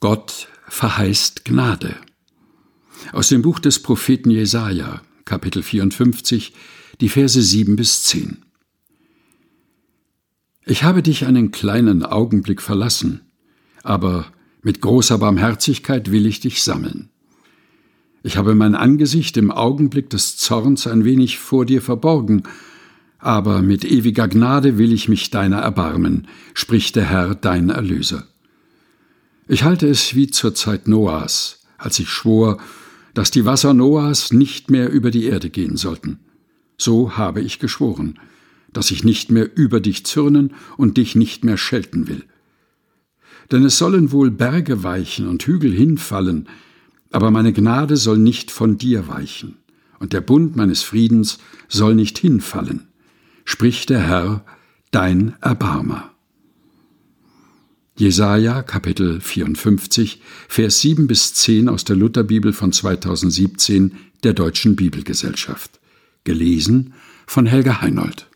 Gott verheißt Gnade. Aus dem Buch des Propheten Jesaja, Kapitel 54, die Verse 7 bis 10. Ich habe dich einen kleinen Augenblick verlassen, aber mit großer Barmherzigkeit will ich dich sammeln. Ich habe mein Angesicht im Augenblick des Zorns ein wenig vor dir verborgen, aber mit ewiger Gnade will ich mich deiner erbarmen, spricht der Herr, dein Erlöser. Ich halte es wie zur Zeit Noahs, als ich schwor, dass die Wasser Noahs nicht mehr über die Erde gehen sollten. So habe ich geschworen, dass ich nicht mehr über dich zürnen und dich nicht mehr schelten will. Denn es sollen wohl Berge weichen und Hügel hinfallen, aber meine Gnade soll nicht von dir weichen, und der Bund meines Friedens soll nicht hinfallen spricht der Herr, dein Erbarmer. Jesaja Kapitel 54, Vers 7 bis 10 aus der Lutherbibel von 2017 der Deutschen Bibelgesellschaft. Gelesen von Helga Heinold.